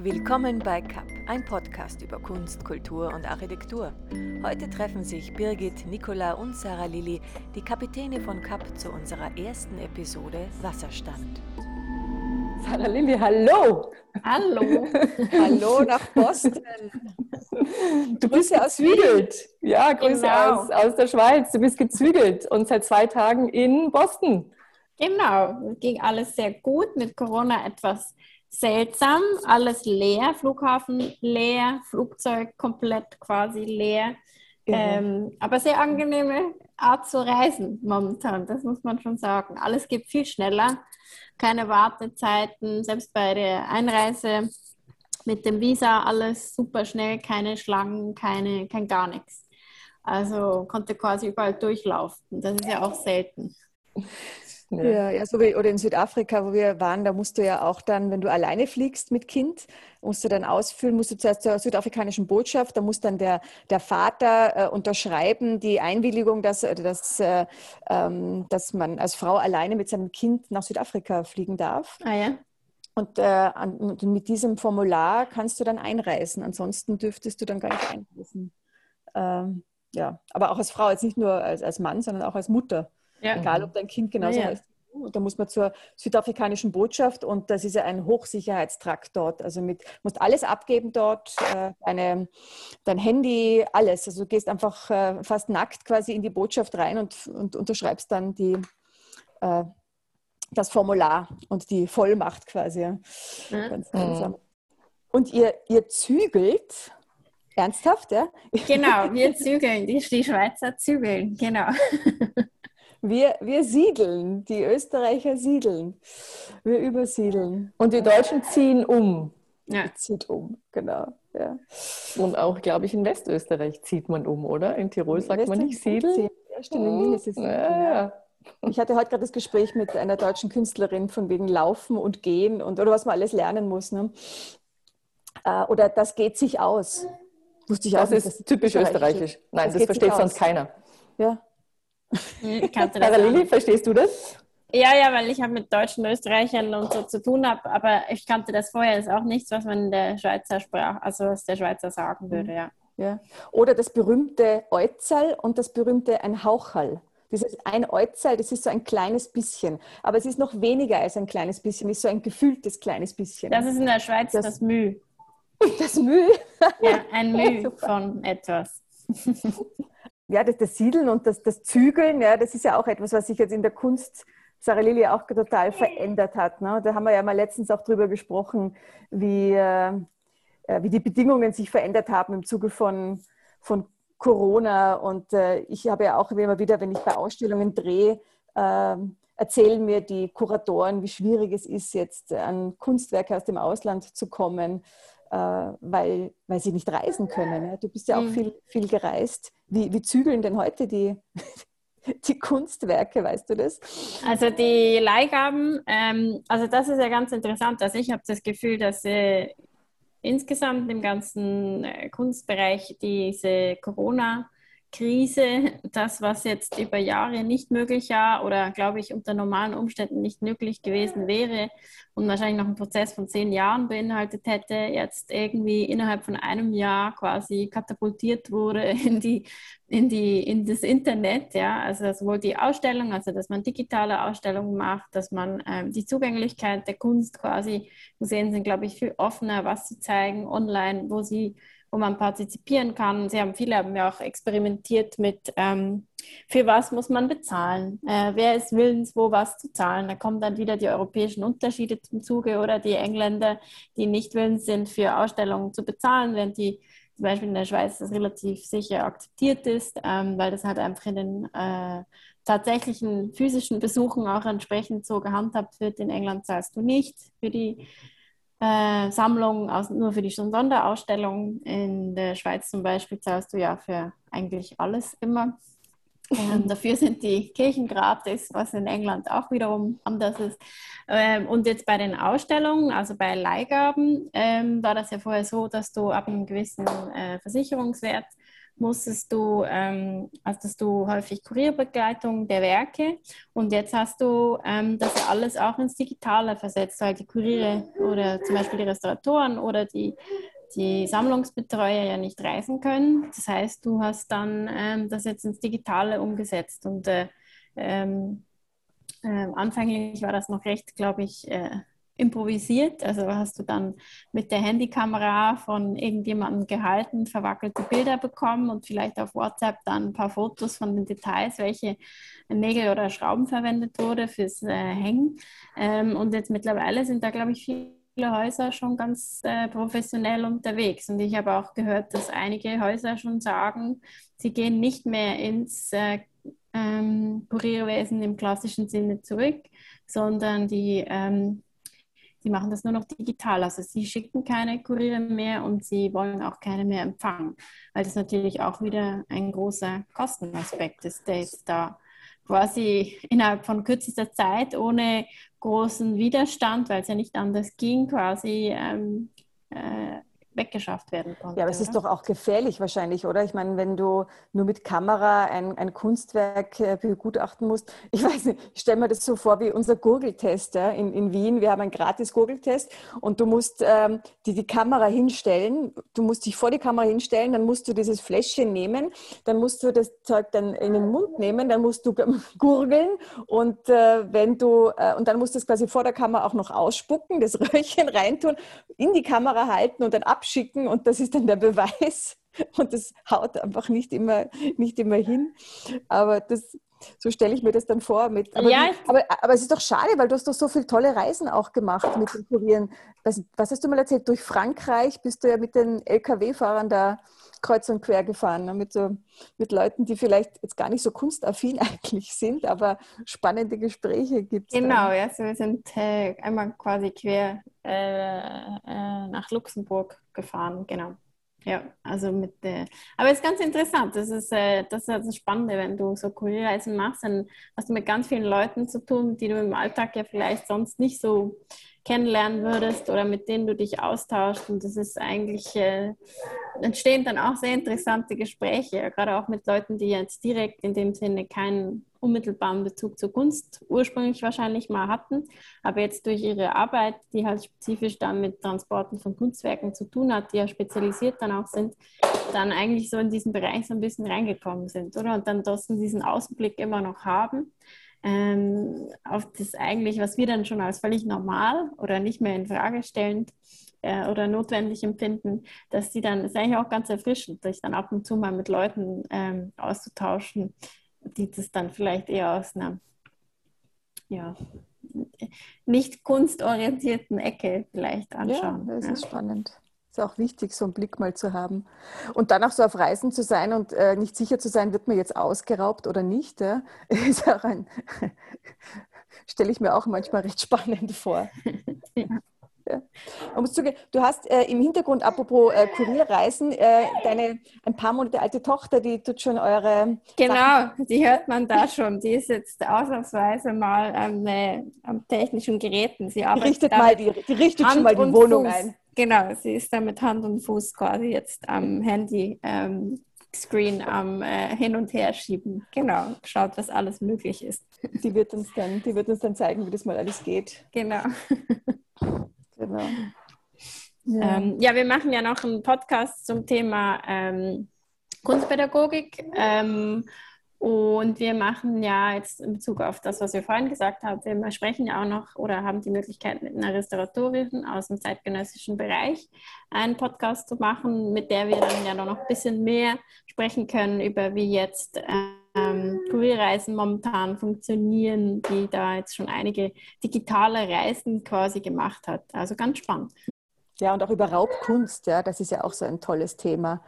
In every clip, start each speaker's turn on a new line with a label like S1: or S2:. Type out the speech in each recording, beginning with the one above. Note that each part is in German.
S1: Willkommen bei CAP, ein Podcast über Kunst, Kultur und Architektur. Heute treffen sich Birgit, Nicola und Sarah Lilly, die Kapitäne von CAP, zu unserer ersten Episode Wasserstand.
S2: Sarah Lilly, hallo!
S3: Hallo!
S2: hallo nach Boston! Du bist ja aus Zügelt. Ja, Grüße genau. aus, aus der Schweiz. Du bist gezügelt und seit zwei Tagen in Boston.
S3: Genau, ging alles sehr gut, mit Corona etwas seltsam, alles leer, Flughafen leer, Flugzeug komplett quasi leer. Ähm, aber sehr angenehme Art zu reisen momentan, das muss man schon sagen. Alles geht viel schneller, keine Wartezeiten, selbst bei der Einreise mit dem Visa alles super schnell, keine Schlangen, keine, kein gar nichts. Also konnte quasi überall durchlaufen. Das ist ja auch selten.
S2: Ja. ja, ja, so wie oder in Südafrika, wo wir waren, da musst du ja auch dann, wenn du alleine fliegst mit Kind, musst du dann ausfüllen, musst du zuerst zur südafrikanischen Botschaft, da muss dann der, der Vater äh, unterschreiben, die Einwilligung, dass, äh, dass, äh, ähm, dass man als Frau alleine mit seinem Kind nach Südafrika fliegen darf.
S3: Ah ja.
S2: Und äh, mit diesem Formular kannst du dann einreisen. Ansonsten dürftest du dann gar nicht einreisen. Ähm, ja, aber auch als Frau, jetzt nicht nur als, als Mann, sondern auch als Mutter. Ja. Egal, ob dein Kind genauso ja, heißt. Da muss man zur südafrikanischen Botschaft und das ist ja ein Hochsicherheitstrakt dort. Also mit musst alles abgeben dort, äh, deine, dein Handy, alles. Also du gehst einfach äh, fast nackt quasi in die Botschaft rein und, und unterschreibst dann die, äh, das Formular und die Vollmacht quasi. Ja. Ganz langsam. Und ihr, ihr zügelt. Ernsthaft, ja?
S3: Genau, wir zügeln, die, die Schweizer zügeln, genau.
S2: Wir, wir siedeln, die Österreicher siedeln. Wir übersiedeln. Und die Deutschen ziehen um.
S3: Ja.
S2: Zieht um, genau. Ja.
S4: Und auch, glaube ich, in Westösterreich zieht man um, oder? In Tirol sagt West man nicht siedeln.
S2: Ja, stimmt, in Wien ist es. Ja. Ich hatte heute gerade das Gespräch mit einer deutschen Künstlerin von wegen Laufen und Gehen und oder was man alles lernen muss. Ne? Äh, oder das geht sich aus.
S4: Wusste ich das auch ist nicht, typisch österreichisch. Nein, das, das versteht sonst keiner.
S2: Ja,
S3: ich kannte
S2: das Lili, verstehst du das?
S3: Ja, ja, weil ich habe mit deutschen Österreichern und so zu tun habe, aber ich kannte das vorher, das ist auch nichts, was man in der Schweizer Sprache, also was der Schweizer sagen würde, ja.
S2: ja. Oder das berühmte Euzal und das berühmte ein Hauchall. Dieses ein Euzal, das ist so ein kleines bisschen, aber es ist noch weniger als ein kleines bisschen, ist so ein gefühltes kleines bisschen.
S3: Das ist in der Schweiz das, das Müh.
S2: Das Müh?
S3: Ja, ein Müh von etwas.
S2: Ja, das, das Siedeln und das, das Zügeln, ja, das ist ja auch etwas, was sich jetzt in der Kunst, Sarah Lili, auch total verändert hat. Ne? Da haben wir ja mal letztens auch drüber gesprochen, wie, äh, wie die Bedingungen sich verändert haben im Zuge von, von Corona. Und äh, ich habe ja auch immer wieder, wenn ich bei Ausstellungen drehe, äh, erzählen mir die Kuratoren, wie schwierig es ist, jetzt an Kunstwerke aus dem Ausland zu kommen, äh, weil, weil sie nicht reisen können. Du bist ja auch mhm. viel, viel gereist. Wie, wie zügeln denn heute die, die Kunstwerke, weißt du das?
S3: Also die Leihgaben, ähm, also das ist ja ganz interessant. Also ich habe das Gefühl, dass äh, insgesamt im ganzen äh, Kunstbereich diese Corona- Krise, das, was jetzt über Jahre nicht möglich war oder, glaube ich, unter normalen Umständen nicht möglich gewesen wäre und wahrscheinlich noch einen Prozess von zehn Jahren beinhaltet hätte, jetzt irgendwie innerhalb von einem Jahr quasi katapultiert wurde in, die, in, die, in das Internet. Ja? Also sowohl die Ausstellung, also dass man digitale Ausstellungen macht, dass man ähm, die Zugänglichkeit der Kunst quasi, Museen sind, glaube ich, viel offener, was sie zeigen online, wo sie wo man partizipieren kann. Sie haben viele haben ja auch experimentiert mit, ähm, für was muss man bezahlen? Äh, wer ist willens, wo was zu zahlen? Da kommen dann wieder die europäischen Unterschiede zum Zuge oder die Engländer, die nicht willens sind, für Ausstellungen zu bezahlen, während die zum Beispiel in der Schweiz das relativ sicher akzeptiert ist, ähm, weil das halt einfach in den äh, tatsächlichen physischen Besuchen auch entsprechend so gehandhabt wird. In England zahlst du nicht für die äh, Sammlung aus, nur für die Sonderausstellung. In der Schweiz zum Beispiel zahlst du ja für eigentlich alles immer. Ähm, dafür sind die Kirchen gratis, was in England auch wiederum anders ist. Ähm, und jetzt bei den Ausstellungen, also bei Leihgaben, ähm, war das ja vorher so, dass du ab einem gewissen äh, Versicherungswert musstest du, ähm, hattest du häufig Kurierbegleitung der Werke und jetzt hast du ähm, das ja alles auch ins Digitale versetzt, weil die Kuriere oder zum Beispiel die Restauratoren oder die, die Sammlungsbetreuer ja nicht reisen können. Das heißt, du hast dann ähm, das jetzt ins Digitale umgesetzt und äh, ähm, äh, anfänglich war das noch recht, glaube ich, äh, improvisiert. Also hast du dann mit der Handykamera von irgendjemandem gehalten, verwackelte Bilder bekommen und vielleicht auf WhatsApp dann ein paar Fotos von den Details, welche Nägel oder Schrauben verwendet wurde fürs äh, Hängen. Ähm, und jetzt mittlerweile sind da, glaube ich, viele Häuser schon ganz äh, professionell unterwegs. Und ich habe auch gehört, dass einige Häuser schon sagen, sie gehen nicht mehr ins äh, ähm, Kurierwesen im klassischen Sinne zurück, sondern die ähm, Sie machen das nur noch digital. Also sie schicken keine Kuriere mehr und sie wollen auch keine mehr empfangen, weil das natürlich auch wieder ein großer Kostenaspekt ist, der jetzt da quasi innerhalb von kürzester Zeit ohne großen Widerstand, weil es ja nicht anders ging, quasi ähm, äh, weggeschafft werden konnte.
S2: Ja, aber es ist doch auch gefährlich wahrscheinlich, oder? Ich meine, wenn du nur mit Kamera ein, ein Kunstwerk äh, begutachten musst, ich weiß nicht, ich stelle mir das so vor wie unser Gurgeltest ja, in, in Wien. Wir haben einen gratis Gurgeltest und du musst ähm, die, die Kamera hinstellen, du musst dich vor die Kamera hinstellen, dann musst du dieses Fläschchen nehmen, dann musst du das Zeug dann in den Mund nehmen, dann musst du gurgeln und äh, wenn du, äh, und dann musst du es quasi vor der Kamera auch noch ausspucken, das Röhrchen reintun, in die Kamera halten und dann ab abschicken und das ist dann der Beweis. Und das haut einfach nicht immer, nicht immer hin. Aber das, so stelle ich mir das dann vor. Mit, aber, ja, aber, aber, es ist doch schade, weil du hast doch so viele tolle Reisen auch gemacht mit den Kurieren. Was, was hast du mal erzählt? Durch Frankreich bist du ja mit den Lkw-Fahrern da kreuz und quer gefahren. Ne? Mit, so, mit Leuten, die vielleicht jetzt gar nicht so kunstaffin eigentlich sind, aber spannende Gespräche gibt
S3: es. Genau, ja, so wir sind äh, einmal quasi quer äh, äh, nach Luxemburg gefahren, genau. Ja, also mit der. Aber es ist ganz interessant. Das ist, äh, das ist das Spannende, wenn du so Kurierreisen machst, dann hast du mit ganz vielen Leuten zu tun, die du im Alltag ja vielleicht sonst nicht so kennenlernen würdest oder mit denen du dich austauschst. Und das ist eigentlich, äh, entstehen dann auch sehr interessante Gespräche, gerade auch mit Leuten, die jetzt direkt in dem Sinne keinen unmittelbaren Bezug zur Kunst ursprünglich wahrscheinlich mal hatten, aber jetzt durch ihre Arbeit, die halt spezifisch dann mit Transporten von Kunstwerken zu tun hat, die ja spezialisiert dann auch sind, dann eigentlich so in diesen Bereich so ein bisschen reingekommen sind, oder? Und dann trotzdem diesen Außenblick immer noch haben ähm, auf das eigentlich, was wir dann schon als völlig normal oder nicht mehr in Frage stellend äh, oder notwendig empfinden, dass die dann, ist eigentlich auch ganz erfrischend, sich dann ab und zu mal mit Leuten ähm, auszutauschen, die das dann vielleicht eher aus einer ja, nicht kunstorientierten Ecke vielleicht anschauen.
S2: Ja, das ist spannend ist auch wichtig, so einen Blick mal zu haben. Und dann auch so auf Reisen zu sein und äh, nicht sicher zu sein, wird mir jetzt ausgeraubt oder nicht, ja? ist auch ein, stelle ich mir auch manchmal recht spannend vor. Ja. Du hast äh, im Hintergrund, apropos äh, Kurierreisen, äh, deine ein paar Monate alte Tochter, die tut schon eure.
S3: Genau, Sachen. die hört man da schon. Die ist jetzt ausnahmsweise mal am, äh, am technischen Geräten. Sie
S2: arbeitet die richtet, mal die, die richtet schon mal die Wohnung
S3: Fuß.
S2: ein.
S3: Genau, sie ist da mit Hand und Fuß quasi jetzt am Handy. Ähm, Screen am äh, Hin- und Her schieben. Genau, schaut, was alles möglich ist.
S2: Die wird uns dann, die wird uns dann zeigen, wie das mal alles geht.
S3: Genau. genau. Ja. Ähm, ja, wir machen ja noch einen Podcast zum Thema ähm, Kunstpädagogik. Ähm, und wir machen ja jetzt in Bezug auf das, was wir vorhin gesagt haben, wir sprechen ja auch noch oder haben die Möglichkeit, mit einer Restauratorin aus dem zeitgenössischen Bereich einen Podcast zu machen, mit der wir dann ja noch ein bisschen mehr sprechen können über, wie jetzt ähm, Kurierreisen momentan funktionieren, die da jetzt schon einige digitale Reisen quasi gemacht hat. Also ganz spannend.
S2: Ja, und auch über Raubkunst, ja, das ist ja auch so ein tolles Thema.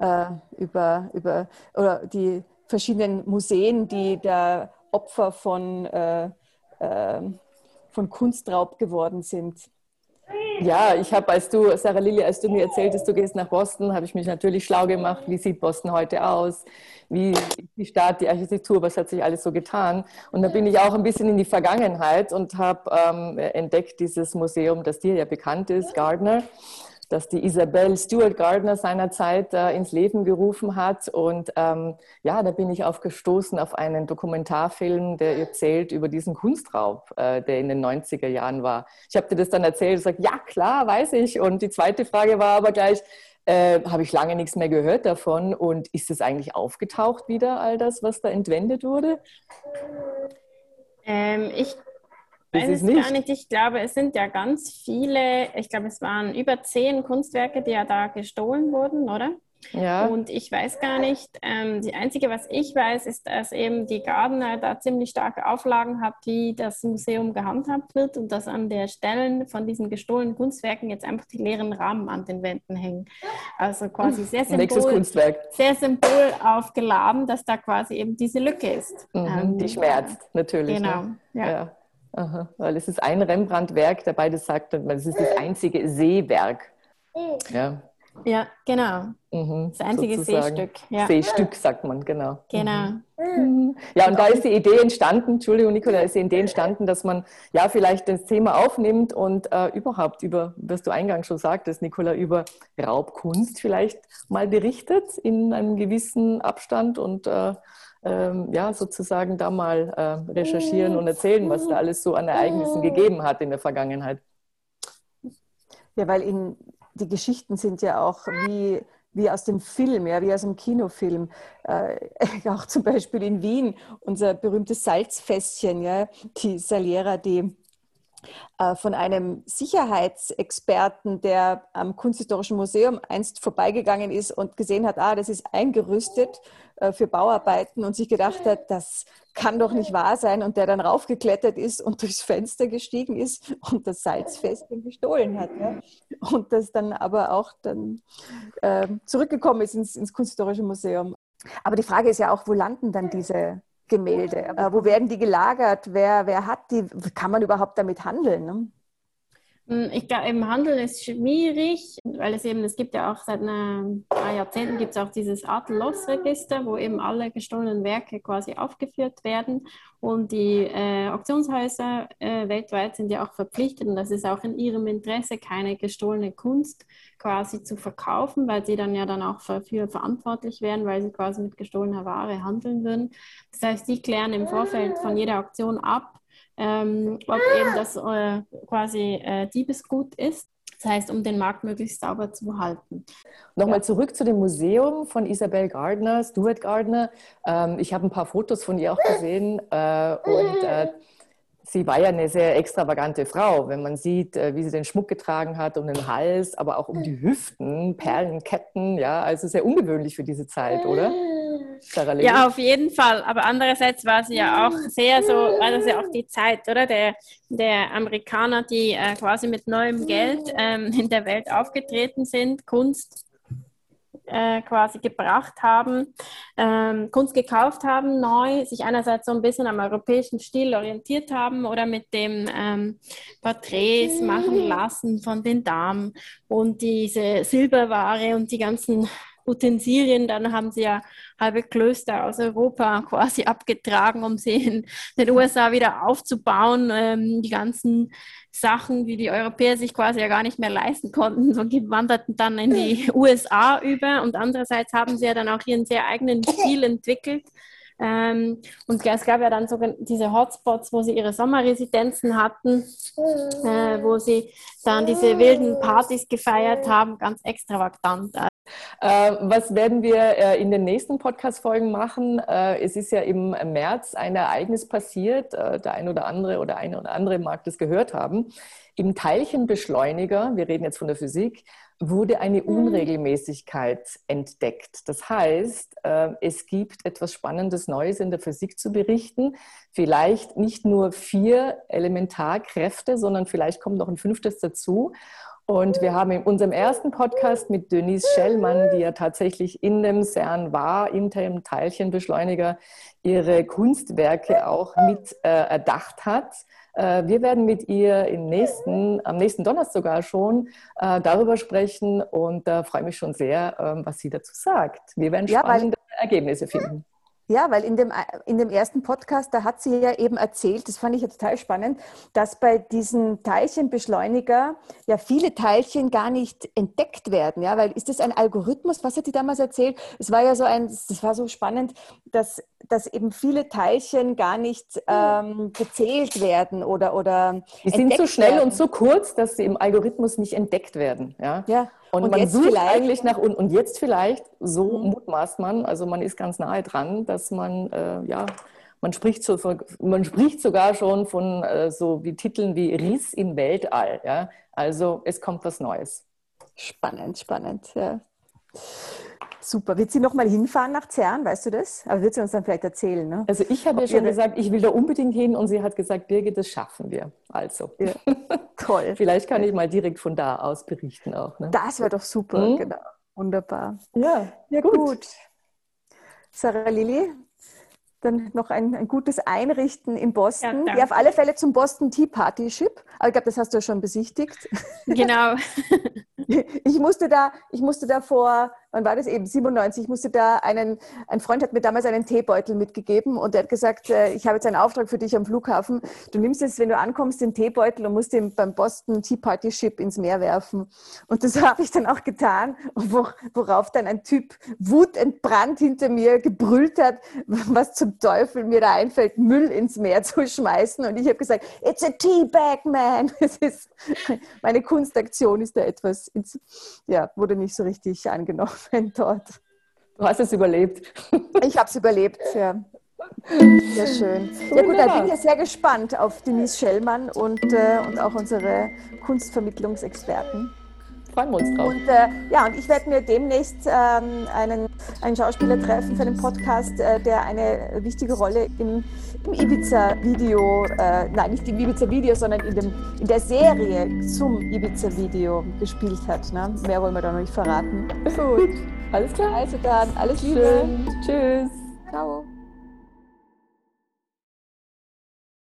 S2: Äh, über, über, oder die verschiedenen Museen, die da Opfer von, äh, äh, von Kunstraub geworden sind.
S4: Ja, ich habe, als du, Sarah Lilly, als du mir erzähltest, du gehst nach Boston, habe ich mich natürlich schlau gemacht. Wie sieht Boston heute aus? Wie die Stadt, die Architektur, was hat sich alles so getan? Und da bin ich auch ein bisschen in die Vergangenheit und habe ähm, entdeckt dieses Museum, das dir ja bekannt ist, Gardner. Das die Isabel Stewart Gardner seinerzeit äh, ins Leben gerufen hat. Und ähm, ja, da bin ich aufgestoßen auf einen Dokumentarfilm, der erzählt über diesen Kunstraub, äh, der in den 90er Jahren war. Ich habe dir das dann erzählt und gesagt, ja klar, weiß ich. Und die zweite Frage war aber gleich, äh, habe ich lange nichts mehr gehört davon. Und ist es eigentlich aufgetaucht wieder, all das, was da entwendet wurde?
S3: Ähm, ich weiß es nicht. gar nicht. Ich glaube, es sind ja ganz viele, ich glaube, es waren über zehn Kunstwerke, die ja da gestohlen wurden, oder? Ja. Und ich weiß gar nicht, ähm, die einzige, was ich weiß, ist, dass eben die Gardner da ziemlich starke Auflagen hat, wie das Museum gehandhabt wird und dass an der Stellen von diesen gestohlenen Kunstwerken jetzt einfach die leeren Rahmen an den Wänden hängen. Also quasi sehr symbol, sehr symbol aufgeladen, dass da quasi eben diese Lücke ist.
S4: Mhm, ähm, die schmerzt, natürlich.
S3: Genau, ne? ja. ja.
S4: Aha, weil es ist ein Rembrandt-Werk, der beide sagt, es ist das einzige Seewerk.
S3: Ja. Ja, genau. Mhm, das einzige sozusagen. Seestück.
S4: Ja. Seestück sagt man, genau.
S3: Genau.
S4: Mhm. Ja, und da ist die Idee entstanden, Entschuldigung, Nicola, ist die Idee entstanden, dass man ja vielleicht das Thema aufnimmt und äh, überhaupt über, was du eingangs schon sagtest, Nicola, über Raubkunst vielleicht mal berichtet in einem gewissen Abstand und äh, ähm, ja, sozusagen da mal äh, recherchieren und erzählen, was da alles so an Ereignissen gegeben hat in der Vergangenheit.
S2: Ja, weil in, die Geschichten sind ja auch wie, wie aus dem Film, ja, wie aus einem Kinofilm. Äh, auch zum Beispiel in Wien, unser berühmtes Salzfässchen, ja, die Saliera, die von einem Sicherheitsexperten, der am Kunsthistorischen Museum einst vorbeigegangen ist und gesehen hat, ah, das ist eingerüstet äh, für Bauarbeiten und sich gedacht hat, das kann doch nicht wahr sein und der dann raufgeklettert ist und durchs Fenster gestiegen ist und das Salzfestchen gestohlen hat. Ja? Und das dann aber auch dann äh, zurückgekommen ist ins, ins Kunsthistorische Museum. Aber die Frage ist ja auch, wo landen dann diese Gemälde? Äh, wo werden die gelagert? Wer, wer hat die? Kann man überhaupt damit handeln? Ne?
S3: Hm, ich glaube, im Handel ist schwierig, weil es eben, es gibt ja auch seit ein paar Jahrzehnten gibt es auch dieses Art-Loss-Register, wo eben alle gestohlenen Werke quasi aufgeführt werden. Und die äh, Auktionshäuser äh, weltweit sind ja auch verpflichtet, und das ist auch in ihrem Interesse, keine gestohlene Kunst quasi zu verkaufen, weil sie dann ja dann auch dafür verantwortlich wären, weil sie quasi mit gestohlener Ware handeln würden. Das heißt, die klären im Vorfeld von jeder Auktion ab, ähm, ob eben das äh, quasi äh, Diebesgut ist. Das heißt, um den Markt möglichst sauber zu halten.
S4: Nochmal ja. zurück zu dem Museum von Isabel Gardner, Stuart Gardner. Ähm, ich habe ein paar Fotos von ihr auch gesehen äh, und äh, sie war ja eine sehr extravagante Frau. Wenn man sieht, äh, wie sie den Schmuck getragen hat um den Hals, aber auch um die Hüften, Perlenketten, ja, also sehr ungewöhnlich für diese Zeit, oder?
S3: Sarah Ja, auf jeden Fall. Aber andererseits war sie ja auch sehr so, war das ja auch die Zeit, oder? Der, der Amerikaner, die äh, quasi mit neuem Geld ähm, in der Welt aufgetreten sind, Kunst äh, quasi gebracht haben, ähm, Kunst gekauft haben, neu, sich einerseits so ein bisschen am europäischen Stil orientiert haben oder mit dem ähm, Porträts machen lassen von den Damen und diese Silberware und die ganzen Utensilien. Dann haben sie ja halbe Klöster aus Europa quasi abgetragen, um sie in den USA wieder aufzubauen. Ähm, die ganzen Sachen, die die Europäer sich quasi ja gar nicht mehr leisten konnten, so wanderten dann in die USA über. Und andererseits haben sie ja dann auch ihren sehr eigenen Stil entwickelt. Ähm, und es gab ja dann sogar diese Hotspots, wo sie ihre Sommerresidenzen hatten, äh, wo sie dann diese wilden Partys gefeiert haben, ganz extravagant.
S4: Äh, was werden wir äh, in den nächsten Podcast-Folgen machen? Äh, es ist ja im März ein Ereignis passiert. Der ein oder andere oder eine oder andere mag das gehört haben. Im Teilchenbeschleuniger, wir reden jetzt von der Physik, wurde eine mhm. Unregelmäßigkeit entdeckt. Das heißt, es gibt etwas Spannendes Neues in der Physik zu berichten. Vielleicht nicht nur vier Elementarkräfte, sondern vielleicht kommt noch ein fünftes dazu. Und wir haben in unserem ersten Podcast mit Denise Schellmann, die ja tatsächlich in dem CERN war, in dem Teilchenbeschleuniger, ihre Kunstwerke auch mit äh, erdacht hat. Äh, wir werden mit ihr im nächsten, am nächsten Donnerstag sogar schon äh, darüber sprechen und da freue mich schon sehr, ähm, was sie dazu sagt. Wir werden spannende ja, Ergebnisse finden.
S2: Ja, weil in dem, in dem ersten Podcast, da hat sie ja eben erzählt, das fand ich ja total spannend, dass bei diesem Teilchenbeschleuniger ja viele Teilchen gar nicht entdeckt werden. Ja, weil ist das ein Algorithmus? Was hat die damals erzählt? Es war ja so ein, das war so spannend, dass, dass eben viele Teilchen gar nicht ähm, gezählt werden oder. oder
S4: die sind so schnell werden. und so kurz, dass sie im Algorithmus nicht entdeckt werden. Ja.
S2: ja.
S4: Und, und man sucht eigentlich nach, und, und jetzt vielleicht, so mhm. mutmaßt man, also man ist ganz nahe dran, dass man, äh, ja, man spricht, so man spricht sogar schon von äh, so wie Titeln wie Riss im Weltall. Ja? Also es kommt was Neues.
S2: Spannend, spannend. Ja. Super. Wird sie nochmal hinfahren nach CERN, weißt du das? Aber wird sie uns dann vielleicht erzählen? Ne?
S4: Also ich habe ja schon gesagt, ich will da unbedingt hin und sie hat gesagt, Birgit, das schaffen wir. Also. Ja. Toll. vielleicht kann ich mal direkt von da aus berichten auch. Ne?
S2: Das wäre doch super, mhm. genau. Wunderbar.
S4: Ja, ja gut. gut.
S2: Sarah Lili, dann noch ein, ein gutes Einrichten in Boston. Ja, Geh auf alle Fälle zum Boston Tea Party Ship. Aber ich glaube, das hast du ja schon besichtigt.
S3: Genau.
S2: ich musste da, ich musste da vor wann war das eben, 97, ich musste da einen, ein Freund hat mir damals einen Teebeutel mitgegeben und der hat gesagt, äh, ich habe jetzt einen Auftrag für dich am Flughafen. Du nimmst jetzt, wenn du ankommst, den Teebeutel und musst den beim Boston Tea Party Ship ins Meer werfen. Und das habe ich dann auch getan, worauf dann ein Typ wutentbrannt hinter mir gebrüllt hat, was zum Teufel mir da einfällt, Müll ins Meer zu schmeißen. Und ich habe gesagt, it's a tea bag, man. Es ist, meine Kunstaktion ist da etwas, ins, ja, wurde nicht so richtig angenommen dort.
S4: Du hast es überlebt.
S2: Ich habe es überlebt, ja. Sehr schön. Ja gut, da bin ich ja sehr gespannt auf Denise Schellmann und, äh, und auch unsere Kunstvermittlungsexperten.
S4: Freuen wir uns drauf.
S2: Und, äh, ja, und ich werde mir demnächst ähm, einen, einen Schauspieler treffen für den Podcast, äh, der eine wichtige Rolle im, im Ibiza-Video, äh, nein, nicht im Ibiza-Video, sondern in, dem, in der Serie zum Ibiza-Video gespielt hat. Ne? Mehr wollen wir da noch nicht verraten.
S4: Gut, alles klar.
S2: Also dann, alles Liebe.
S4: Schön. Tschüss.
S2: Ciao.